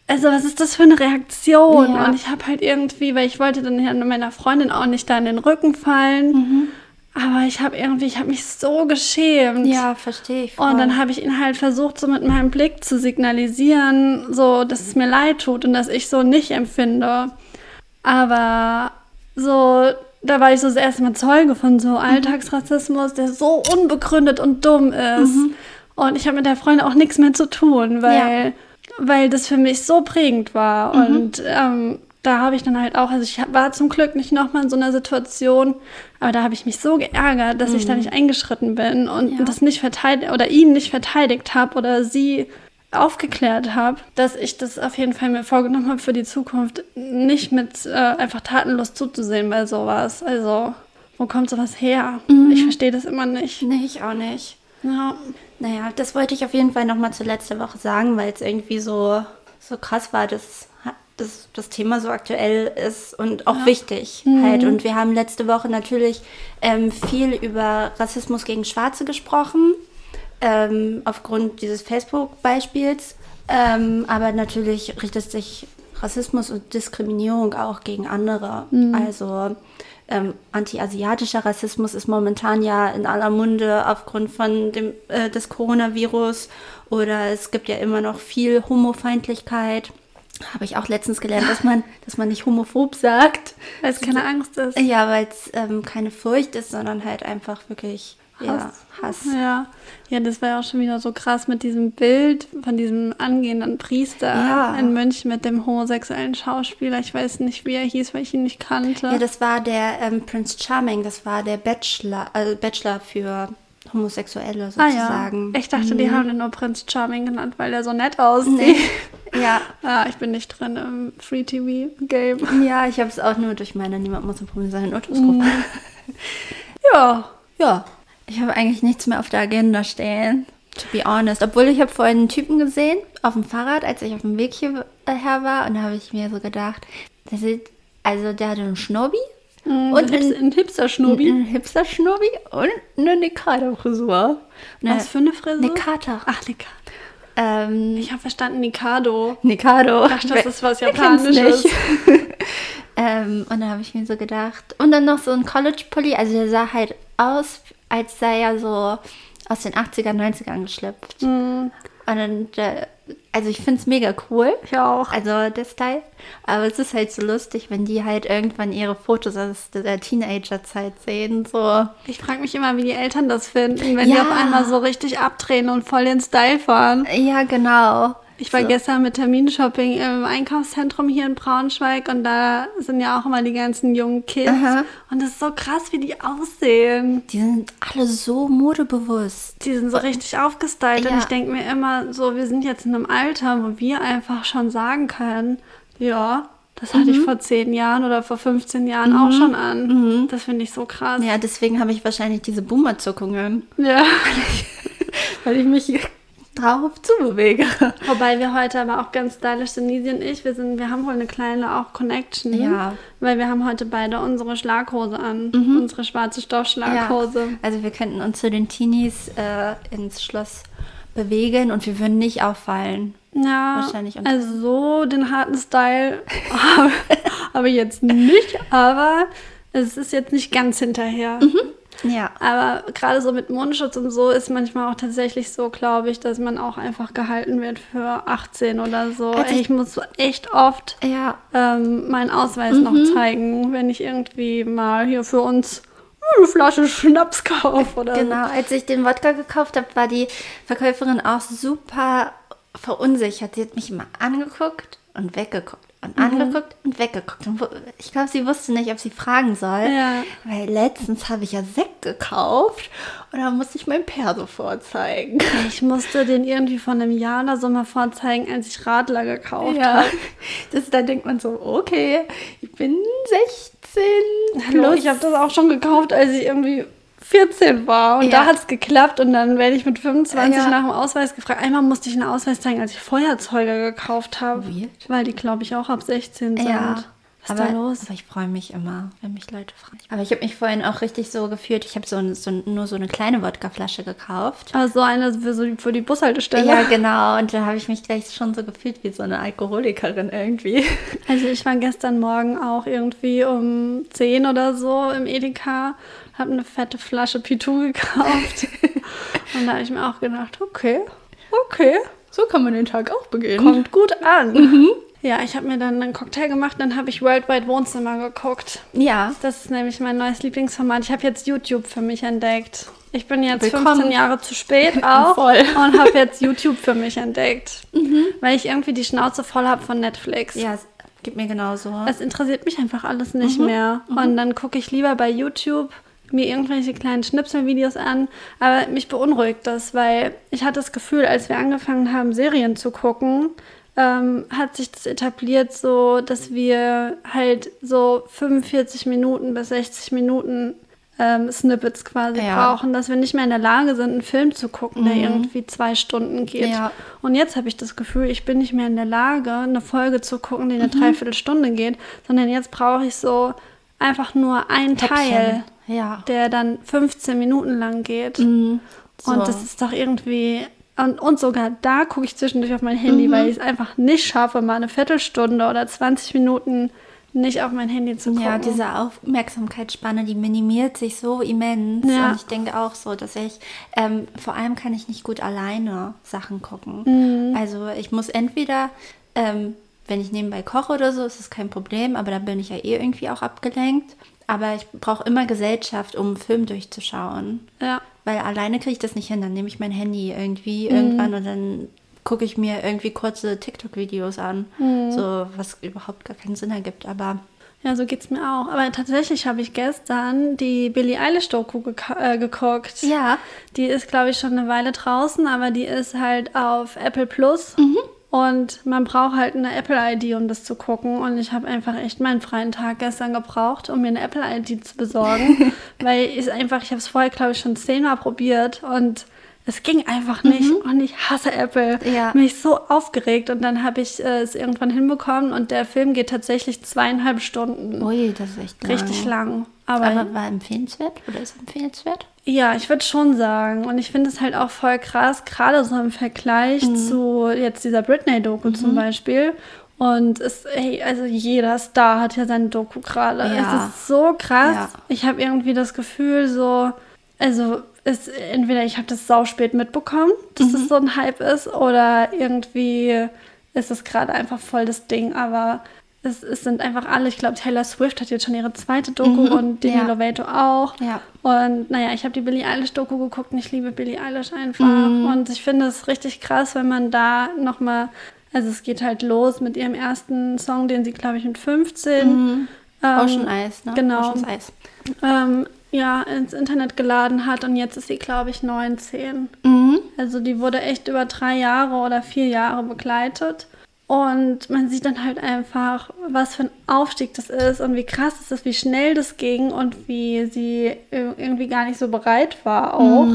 also, was ist das für eine Reaktion? Ja. Und ich habe halt irgendwie, weil ich wollte dann ja meiner Freundin auch nicht da in den Rücken fallen. Aber ich habe irgendwie, ich habe mich so geschämt. Ja, verstehe ich. Voll. Und dann habe ich ihn halt versucht, so mit meinem Blick zu signalisieren, so, dass es mir leid tut und dass ich so nicht empfinde. Aber so, da war ich so das erste Mal Zeuge von so Alltagsrassismus, der so unbegründet und dumm ist. Und ich habe mit der Freundin auch nichts mehr zu tun, weil, weil das für mich so prägend war. Und ähm, da habe ich dann halt auch, also ich war zum Glück nicht nochmal in so einer Situation, aber da habe ich mich so geärgert, dass ich da nicht eingeschritten bin und Ja. das nicht verteidigt oder ihn nicht verteidigt habe oder sie aufgeklärt habe, dass ich das auf jeden Fall mir vorgenommen habe für die Zukunft, nicht mit äh, einfach tatenlos zuzusehen bei sowas. Also, wo kommt sowas her? Ich verstehe das immer nicht. Nee, ich auch nicht. Ja. Naja, das wollte ich auf jeden Fall nochmal zur letzten Woche sagen, weil es irgendwie so, so krass war, dass, dass das Thema so aktuell ist und auch wichtig halt. Und wir haben letzte Woche natürlich ähm, viel über Rassismus gegen Schwarze gesprochen, ähm, aufgrund dieses Facebook-Beispiels. Ähm, aber natürlich richtet sich Rassismus und Diskriminierung auch gegen andere. Also ähm, anti-asiatischer Rassismus ist momentan ja in aller Munde aufgrund von dem, äh, des Coronavirus oder es gibt ja immer noch viel Homofeindlichkeit. Habe ich auch letztens gelernt, dass man, dass man nicht homophob sagt. Weil es keine Angst ist. Ja, weil es ähm, keine Furcht ist, sondern halt einfach wirklich ja, Hass. Ja, ja, das war ja auch schon wieder so krass mit diesem Bild von diesem angehenden Priester Ja. in München mit dem homosexuellen Schauspieler. Ich weiß nicht, wie er hieß, weil ich ihn nicht kannte. Ja, das war der ähm, Prince Charming, das war der Bachelor, also Bachelor für Homosexuelle ah sozusagen. ja, ich dachte, die haben den nur Prinz Charming genannt, weil er so nett aussieht. Nee. Ja, Ah, ich bin nicht drin im Free-TV-Game. ja, ich habe es auch nur durch meine Niemand muss ein Problem sein Notrufgruppe. Ja, Ja, ich habe eigentlich nichts mehr auf der Agenda stehen. To be honest. Obwohl ich habe vorhin einen Typen gesehen auf dem Fahrrad, als ich auf dem Weg hierher war. Und da habe ich mir so gedacht, der sieht, also der hat einen Schnurbi und und ein, ein, ein Hipster-Schnurbi und eine Nikado-Frisur. Was für eine Frisur? Nikata. Ach, Nikado. Ähm, Ich habe verstanden, Nikado. Nikado. Ich dachte, das ist was Japanisches. ähm, und da habe ich mir so gedacht. Und dann noch so ein College-Pulli. Also der sah halt aus, als sei er so aus den 80er, 90ern geschlüpft. Mhm. Und dann, äh, also ich finde es mega cool. Ich auch. Also der Style. Aber es ist halt so lustig, wenn die halt irgendwann ihre Fotos aus der Teenager-Zeit sehen. So. Ich frage mich immer, wie die Eltern das finden, wenn die Ja. auf einmal so richtig abdrehen und voll den Style fahren. Ja, genau. Ich war so. gestern mit Terminshopping im Einkaufszentrum hier in Braunschweig und da sind ja auch immer die ganzen jungen Kids. Aha. Und es ist so krass, wie die aussehen. Die sind alle so modebewusst. Die sind so richtig aufgestylt und Ja. ich denke mir immer so, wir sind jetzt in einem Alter, wo wir einfach schon sagen können, ja, das hatte Mhm. ich vor 10 Jahren oder vor 15 Jahren auch schon an. Das finde ich so krass. Ja, deswegen habe ich wahrscheinlich diese Boomer-Zuckungen. ja. weil ich mich drauf zubewege. Wobei wir heute aber auch ganz stylisch sind, Nisi und ich. Wir, sind, wir haben wohl eine kleine auch Connection. Ja. Weil wir haben heute beide unsere Schlaghose an. Unsere schwarze Stoffschlaghose. Also wir könnten uns zu den Teenies äh, ins Schloss bewegen und wir würden nicht auffallen. Ja, Wahrscheinlich also so den harten Style habe- habe ich jetzt nicht, aber es ist jetzt nicht ganz hinterher. Ja. Aber gerade so mit Mundschutz und so ist manchmal auch tatsächlich so, glaube ich, dass man auch einfach gehalten wird für 18 oder so. Also Ey, ich muss so echt oft Ja. ähm, meinen Ausweis noch zeigen, wenn ich irgendwie mal hier für uns eine Flasche Schnaps kaufe oder Genau, als ich den Wodka gekauft habe, war die Verkäuferin auch super verunsichert. Sie hat mich immer angeguckt und weggeguckt und angeguckt und weggeguckt. Und ich glaube, sie wusste nicht, ob sie fragen soll. Ja. Weil letztens habe ich ja Sekt gekauft und da musste ich mein Perso vorzeigen. Ich musste den irgendwie von einem Jahr oder so mal vorzeigen, als ich Radler gekauft Ja, habe. das, dann denkt man so, okay, ich bin 16 Hallo, ich habe das auch schon gekauft, als ich irgendwie 14 war. Und Ja. da hat es geklappt. Und dann werde ich mit 25 Ja. nach dem Ausweis gefragt. Einmal musste ich einen Ausweis zeigen, als ich Feuerzeuge gekauft habe. Weil die, glaube ich, auch ab 16 sind. Ja. Was ist aber, da los? aber ich freue mich immer, wenn mich Leute fragen. Aber ich habe mich vorhin auch richtig so gefühlt. Ich habe so, ein- so, nur so eine kleine Wodkaflasche gekauft. Also so eine für, so, für die Bushaltestelle. Ja, genau. Und da habe ich mich gleich schon so gefühlt wie so eine Alkoholikerin irgendwie. Also ich war gestern Morgen auch irgendwie um 10 oder so im Edeka, habe eine fette Flasche Pitou gekauft. und da habe ich mir auch gedacht, okay, okay, So kann man den Tag auch beginnen. kommt gut an. Ja, ich habe mir dann einen Cocktail gemacht, dann habe ich Worldwide Wohnzimmer geguckt. Ja. Das ist nämlich mein neues Lieblingsformat. Ich habe jetzt YouTube für mich entdeckt. Ich bin jetzt Willkommen. 15 Jahre zu spät auch Voll. und habe jetzt YouTube für mich entdeckt, weil ich irgendwie die Schnauze voll habe von Netflix. Ja, es gibt mir genauso. Es interessiert mich einfach alles nicht mehr. Und dann gucke ich lieber bei YouTube mir irgendwelche kleinen Schnipselvideos an. Aber mich beunruhigt das, weil ich hatte das Gefühl, als wir angefangen haben, Serien zu gucken, ähm, hat sich das etabliert so, dass wir halt so 45 Minuten bis 60 Minuten ähm, Snippets quasi Ja. brauchen, dass wir nicht mehr in der Lage sind, einen Film zu gucken, der irgendwie zwei Stunden geht. Ja. Und jetzt habe ich das Gefühl, ich bin nicht mehr in der Lage, eine Folge zu gucken, die eine Dreiviertelstunde geht, sondern jetzt brauche ich so einfach nur einen Teil, Ja. der dann 15 Minuten lang geht. So. Und das ist doch irgendwie. Und, und sogar da gucke ich zwischendurch auf mein Handy, weil ich es einfach nicht schaffe, mal eine Viertelstunde oder 20 Minuten nicht auf mein Handy zu gucken. Ja, diese Aufmerksamkeitsspanne, die minimiert sich so immens. Ja. Und ich denke auch so, dass ich, ähm, vor allem kann ich nicht gut alleine Sachen gucken. Mhm. Also ich muss entweder, ähm, wenn ich nebenbei koche oder so, ist es kein Problem, aber dann bin ich ja eh irgendwie auch abgelenkt. Aber ich brauche immer Gesellschaft, um einen Film durchzuschauen. ja. Weil alleine kriege ich das nicht hin. Dann nehme ich mein Handy irgendwie Mhm. irgendwann und dann gucke ich mir irgendwie kurze TikTok-Videos an. Mhm. So, was überhaupt gar keinen Sinn ergibt. Aber Ja, so geht's mir auch. Aber tatsächlich habe ich gestern die Billie Eilish-Doku geka- äh, geguckt. ja, Die ist, glaube ich, schon eine Weile draußen, aber die ist halt auf Apple Plus. Und man braucht halt eine Apple-ID, um das zu gucken. Und ich habe einfach echt meinen freien Tag gestern gebraucht, um mir eine Apple-ID zu besorgen. weil ich einfach, ich habe es vorher, glaube ich, schon zehnmal probiert und es ging einfach nicht. Und ich hasse Apple. Ja. Mich so aufgeregt. Und dann habe ich äh, es irgendwann hinbekommen und der Film geht tatsächlich zweieinhalb Stunden. ui, das ist echt lang. Richtig lang. Aber, Aber war empfehlenswert oder ist empfehlenswert? ja, ich würde schon sagen. Und ich finde es halt auch voll krass, gerade so im Vergleich Mhm. zu jetzt dieser Britney-Doku zum Beispiel. Und es, ey, also jeder Star hat ja seine Doku gerade. Ja. Es ist so krass. Ja. Ich habe irgendwie das Gefühl, so, also es, entweder ich habe das sauspät mitbekommen, dass Mhm. das so ein Hype ist, oder irgendwie ist es gerade einfach voll das Ding. Aber es, es sind einfach alle, ich glaube, Taylor Swift hat jetzt schon ihre zweite Doku und Demi Mhm. Ja. Lovato auch. Ja. Und naja, ich habe die Billie Eilish-Doku geguckt und ich liebe Billie Eilish einfach. Mhm. Und ich finde es richtig krass, wenn man da nochmal, also es geht halt los mit ihrem ersten Song, den sie, glaube ich, mit 15 ähm, Ocean Eyes, ne? genau. Ocean's Eyes. ähm, ja, ins Internet geladen hat und jetzt ist sie, glaube ich, 19. Mhm. Also die wurde echt über drei Jahre oder vier Jahre begleitet. Und man sieht dann halt einfach, was für ein Aufstieg das ist und wie krass es ist, wie schnell das ging und wie sie ir- irgendwie gar nicht so bereit war auch.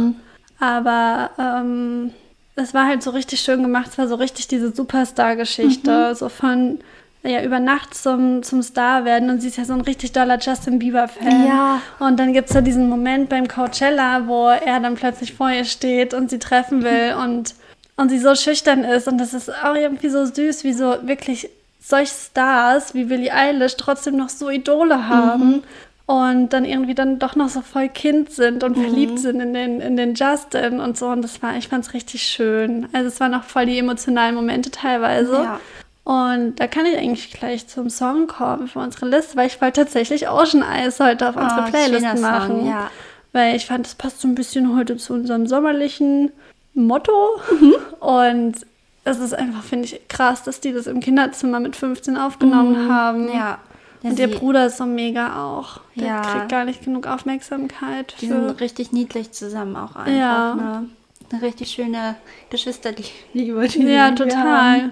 Aber ähm, es war halt so richtig schön gemacht. Es war so richtig diese Superstar-Geschichte, so von ja, über Nacht zum, zum Star werden. Und sie ist ja so ein richtig doller Justin Bieber-Fan. Ja. Und dann gibt es ja diesen Moment beim Coachella, wo er dann plötzlich vor ihr steht und sie treffen will und, und sie so schüchtern ist. Und das ist auch irgendwie so süß, wie so wirklich solche Stars wie Billie Eilish trotzdem noch so Idole haben. und dann irgendwie dann doch noch so voll Kind sind und Mhm. verliebt sind in den, in den Justin und so. Und das war, ich fand es richtig schön. Also es waren auch voll die emotionalen Momente teilweise. Ja. Und da kann ich eigentlich gleich zum Song kommen für unsere Liste, weil ich wollte tatsächlich Ocean Eyes heute auf unsere Oh, Playlist schöner Song, machen. ja. Weil ich fand, das passt so ein bisschen heute zu unserem sommerlichen Motto. Mhm. Und es ist einfach, finde ich, krass, dass die das im Kinderzimmer mit 15 aufgenommen haben. Mhm. Ja. Und ihr Bruder ist so mega auch. Der Ja. kriegt gar nicht genug Aufmerksamkeit. Die Für, sind richtig niedlich zusammen auch einfach. Ja. Ne? Eine richtig schöne Geschwisterliebe. Die ja, total. haben.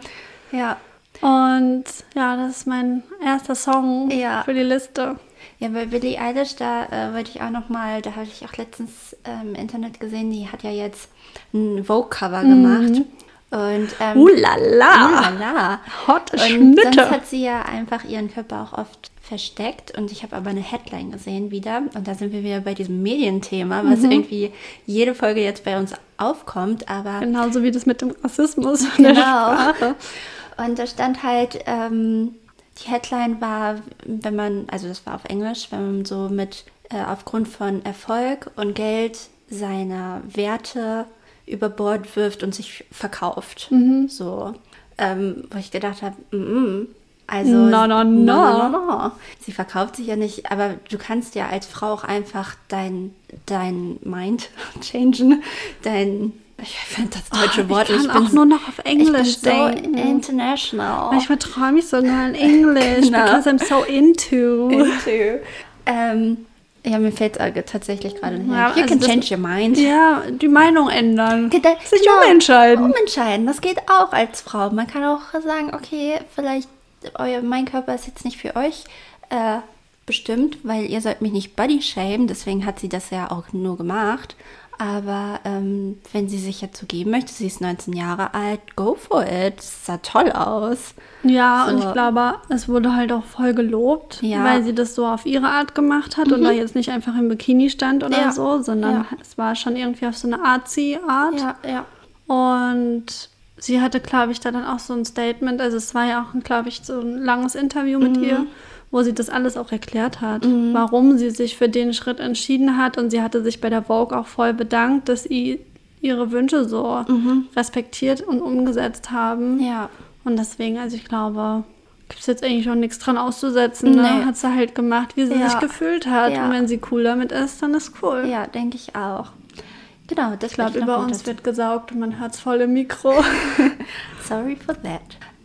Ja. Und ja, das ist mein erster Song Ja. für die Liste. Ja, bei Billie Eilish, da äh, wollte ich auch noch mal, da habe ich auch letztens ähm, im Internet gesehen, die hat ja jetzt ein Vogue-Cover gemacht. Und, ähm, Uh la la. Ulala. Hot Und Schnitte. sonst hat sie ja einfach ihren Körper auch oft versteckt. Und ich habe aber eine Headline gesehen wieder. Und da sind wir wieder bei diesem Medienthema, was Mhm. irgendwie jede Folge jetzt bei uns aufkommt. Aber Genauso wie das mit dem Rassismus Genau. Und da stand halt, ähm, die Headline war, wenn man, also das war auf Englisch, wenn man so mit, äh, aufgrund von Erfolg und Geld seine Werte über Bord wirft und sich verkauft. So, ähm, wo ich gedacht habe, mm, also No, no, no. no, no, no. Sie verkauft sich ja nicht, aber du kannst ja als Frau auch einfach dein, dein Mind changen, dein, ich finde das deutsche Oh, Wort ich kann auch nur noch auf Englisch ich bin denken. So international. Manchmal träume ich sogar in Englisch, Genau. because I'm so into. Into. ähm, ja, mir fällt es tatsächlich gerade nicht Ja. You also can change your mind. Ja, die Meinung ändern. Geda- Sich genau, umentscheiden. Umentscheiden, das geht auch als Frau. Man kann auch sagen, okay, vielleicht euer, mein Körper ist jetzt nicht für euch äh, bestimmt, weil ihr sollt mich nicht body shame. Deswegen hat sie das ja auch nur gemacht. Aber ähm, wenn sie sich jetzt so geben möchte, sie ist 19 Jahre alt, go for it. Sah toll aus. Ja, So. und ich glaube, es wurde halt auch voll gelobt, Ja. Mhm. weil sie das so auf ihre Art gemacht hat und da jetzt nicht einfach im Bikini stand oder Ja. so, sondern Ja. es war schon irgendwie auf so eine Artsy-Art. Ja, ja. Und sie hatte, glaube ich, da dann auch so ein Statement. Also es war ja auch, glaube ich, so ein langes Interview mit ihr, wo sie das alles auch erklärt hat, warum sie sich für den Schritt entschieden hat. Und sie hatte sich bei der Vogue auch voll bedankt, dass sie ihre Wünsche so respektiert und umgesetzt haben. Ja. Und deswegen, also ich glaube, gibt es jetzt eigentlich auch nichts dran auszusetzen. Ne? Nee. Hat sie halt gemacht, wie sie Ja. sich gefühlt hat. Ja. Und wenn sie cool damit ist, dann ist cool. Ja, denke ich auch. Genau, das Ich glaube, über uns dazu- wird gesaugt und man hört es voll im Mikro. Sorry for that.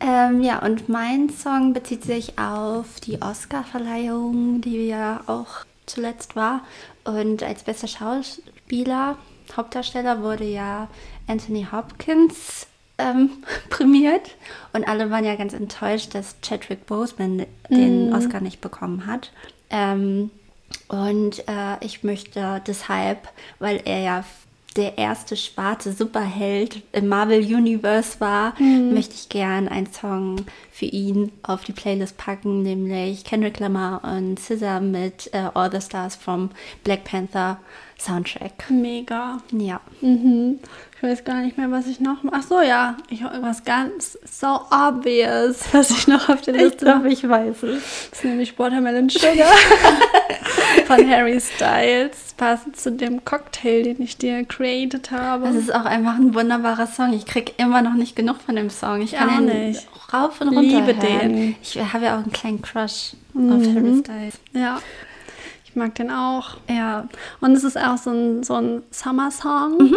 Ähm, ja, und mein Song bezieht sich auf die Oscar-Verleihung, die ja auch zuletzt war. Und als bester Schauspieler, Hauptdarsteller, wurde ja Anthony Hopkins ähm, prämiert. Und alle waren ja ganz enttäuscht, dass Chadwick Boseman den Oscar nicht bekommen hat. Ähm, und äh, ich möchte deshalb, weil er ja der erste schwarze Superheld im Marvel Universe war, möchte ich gern einen Song für ihn auf die Playlist packen, nämlich Kendrick Lamar und SZA mit äh, All the Stars vom Black Panther Soundtrack. Mega. Ja. Mhm. Ich weiß gar nicht mehr, was ich noch. Ach so, ja. Ich was ganz so obvious, was ich noch auf der Liste habe. ich weiß es. Das ist nämlich Watermelon Sugar von Harry Styles, passend zu dem Cocktail, den ich dir created habe. Das ist auch einfach ein wunderbarer Song. Ich krieg immer noch nicht genug von dem Song. Ich kann auch ihn nicht. rauf und runter Liebe hören. den. Ich habe ja auch einen kleinen Crush auf Harry Styles. ja. Ich mag den auch. Ja. Und es ist auch so ein, so ein Summer-Song. Mhm.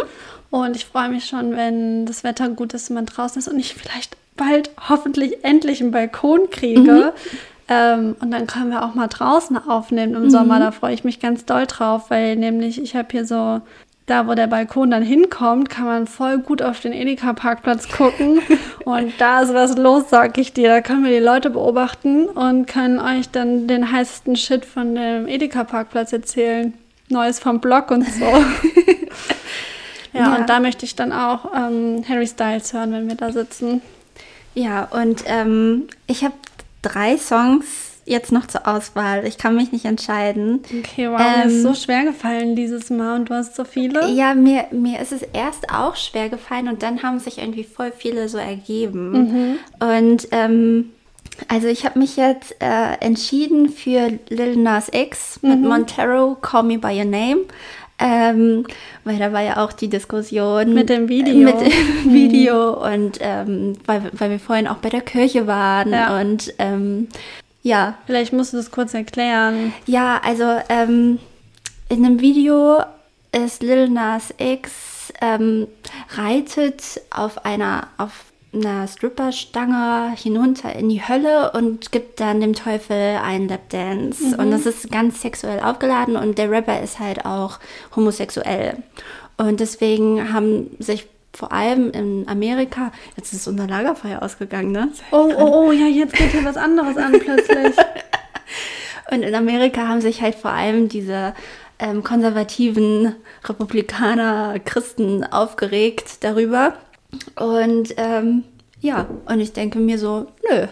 Und ich freue mich schon, wenn das Wetter gut ist und man draußen ist und ich vielleicht bald hoffentlich endlich einen Balkon kriege. Mhm. Ähm, und dann können wir auch mal draußen aufnehmen im Sommer. Da freue ich mich ganz doll drauf, weil nämlich ich habe hier so, da wo der Balkon dann hinkommt, kann man voll gut auf den Edeka-Parkplatz gucken. und da ist was los, sag ich dir. Da können wir die Leute beobachten und können euch dann den heißesten Shit von dem Edeka-Parkplatz erzählen. Neues vom Blog und so. ja, Ja. und da möchte ich dann auch ähm, Harry Styles hören, wenn wir da sitzen. Ja, und ähm, ich habe drei Songs jetzt noch zur Auswahl. Ich kann mich nicht entscheiden. Okay, wow, mir ist Ähm, so schwer gefallen dieses Mal und du hast so viele. Ja, mir, mir ist es erst auch schwer gefallen und dann haben sich irgendwie voll viele so ergeben. Mhm. Und ähm, Also ich habe mich jetzt äh, entschieden für Lil Nas X mit Montero, Call Me By Your Name. Ähm, weil da war ja auch die Diskussion Mit dem Video. Mit dem Video und ähm, weil, weil wir vorhin auch bei der Kirche waren Ja. und ähm, ja, Vielleicht musst du das kurz erklären. ja, also ähm, in dem Video ist Lil Nas X ähm, reitet auf einer auf einer Stripperstange hinunter in die Hölle und gibt dann dem Teufel einen Lapdance. Und das ist ganz sexuell aufgeladen und der Rapper ist halt auch homosexuell. Und deswegen haben sich vor allem in Amerika, jetzt ist unser Lagerfeuer ausgegangen, ne? Oh, oh, oh, ja, jetzt geht hier was anderes an plötzlich. Und in Amerika haben sich halt vor allem diese ähm, konservativen Republikaner, Christen aufgeregt darüber. Und ähm, ja, und ich denke mir so, nö,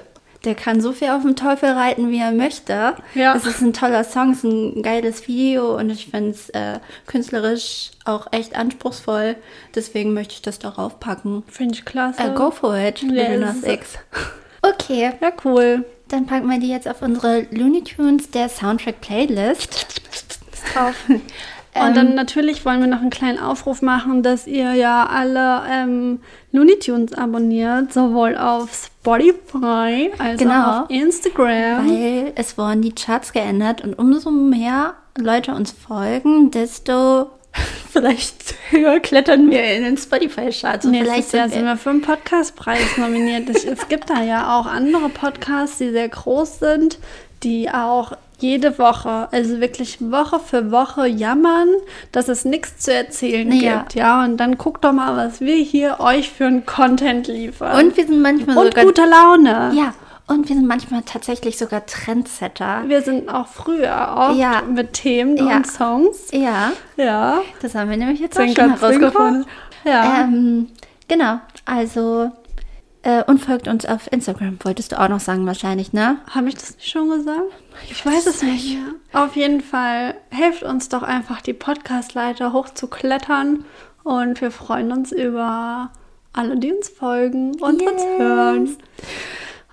der kann so viel auf den Teufel reiten, wie er möchte. Ja. Es ist ein toller Song, es ist ein geiles Video und ich finde es äh, künstlerisch auch echt anspruchsvoll. Deswegen möchte ich das darauf packen. Finde ich klasse. Äh, go for it, Ja, Lil es Nas ist- X. Okay, Ja, cool. dann packen wir die jetzt auf unsere Looney Tunes der Soundtrack Playlist drauf. Und dann natürlich wollen wir noch einen kleinen Aufruf machen, dass ihr ja alle ähm, Looney Tunes abonniert, sowohl auf Spotify als Genau. auf Instagram. Weil es wurden die Charts geändert und umso mehr Leute uns folgen, desto vielleicht höher klettern wir in den Spotify-Charts. Und Nächstes vielleicht sind sind wir, für einen Podcastpreis nominiert. Es gibt da ja auch andere Podcasts, die sehr groß sind, die auch jede Woche, also wirklich Woche für Woche jammern, dass es nichts zu erzählen Ja. gibt. Ja, und dann guckt doch mal, was wir hier euch für einen Content liefern. und wir sind manchmal Und sogar gute Laune. ja und wir sind manchmal tatsächlich sogar Trendsetter. Wir sind auch früher auch Ja. mit Themen Ja. und Songs. Ja, Ja. das haben wir nämlich jetzt auch Zwinker, schon herausgefunden. Ja. Ähm, genau, also äh, und folgt uns auf Instagram, wolltest du auch noch sagen wahrscheinlich, ne? Habe ich das nicht schon gesagt? Ich weiß es nicht. mehr. Auf jeden Fall helft uns doch einfach, die Podcast-Leiter hochzuklettern. Und wir freuen uns über alle, die uns folgen und uns Yes. hören.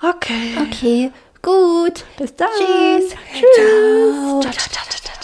Okay. Okay, gut. Bis dann. Tschüss. Tschüss. Ciao. Ciao, ciao, ciao.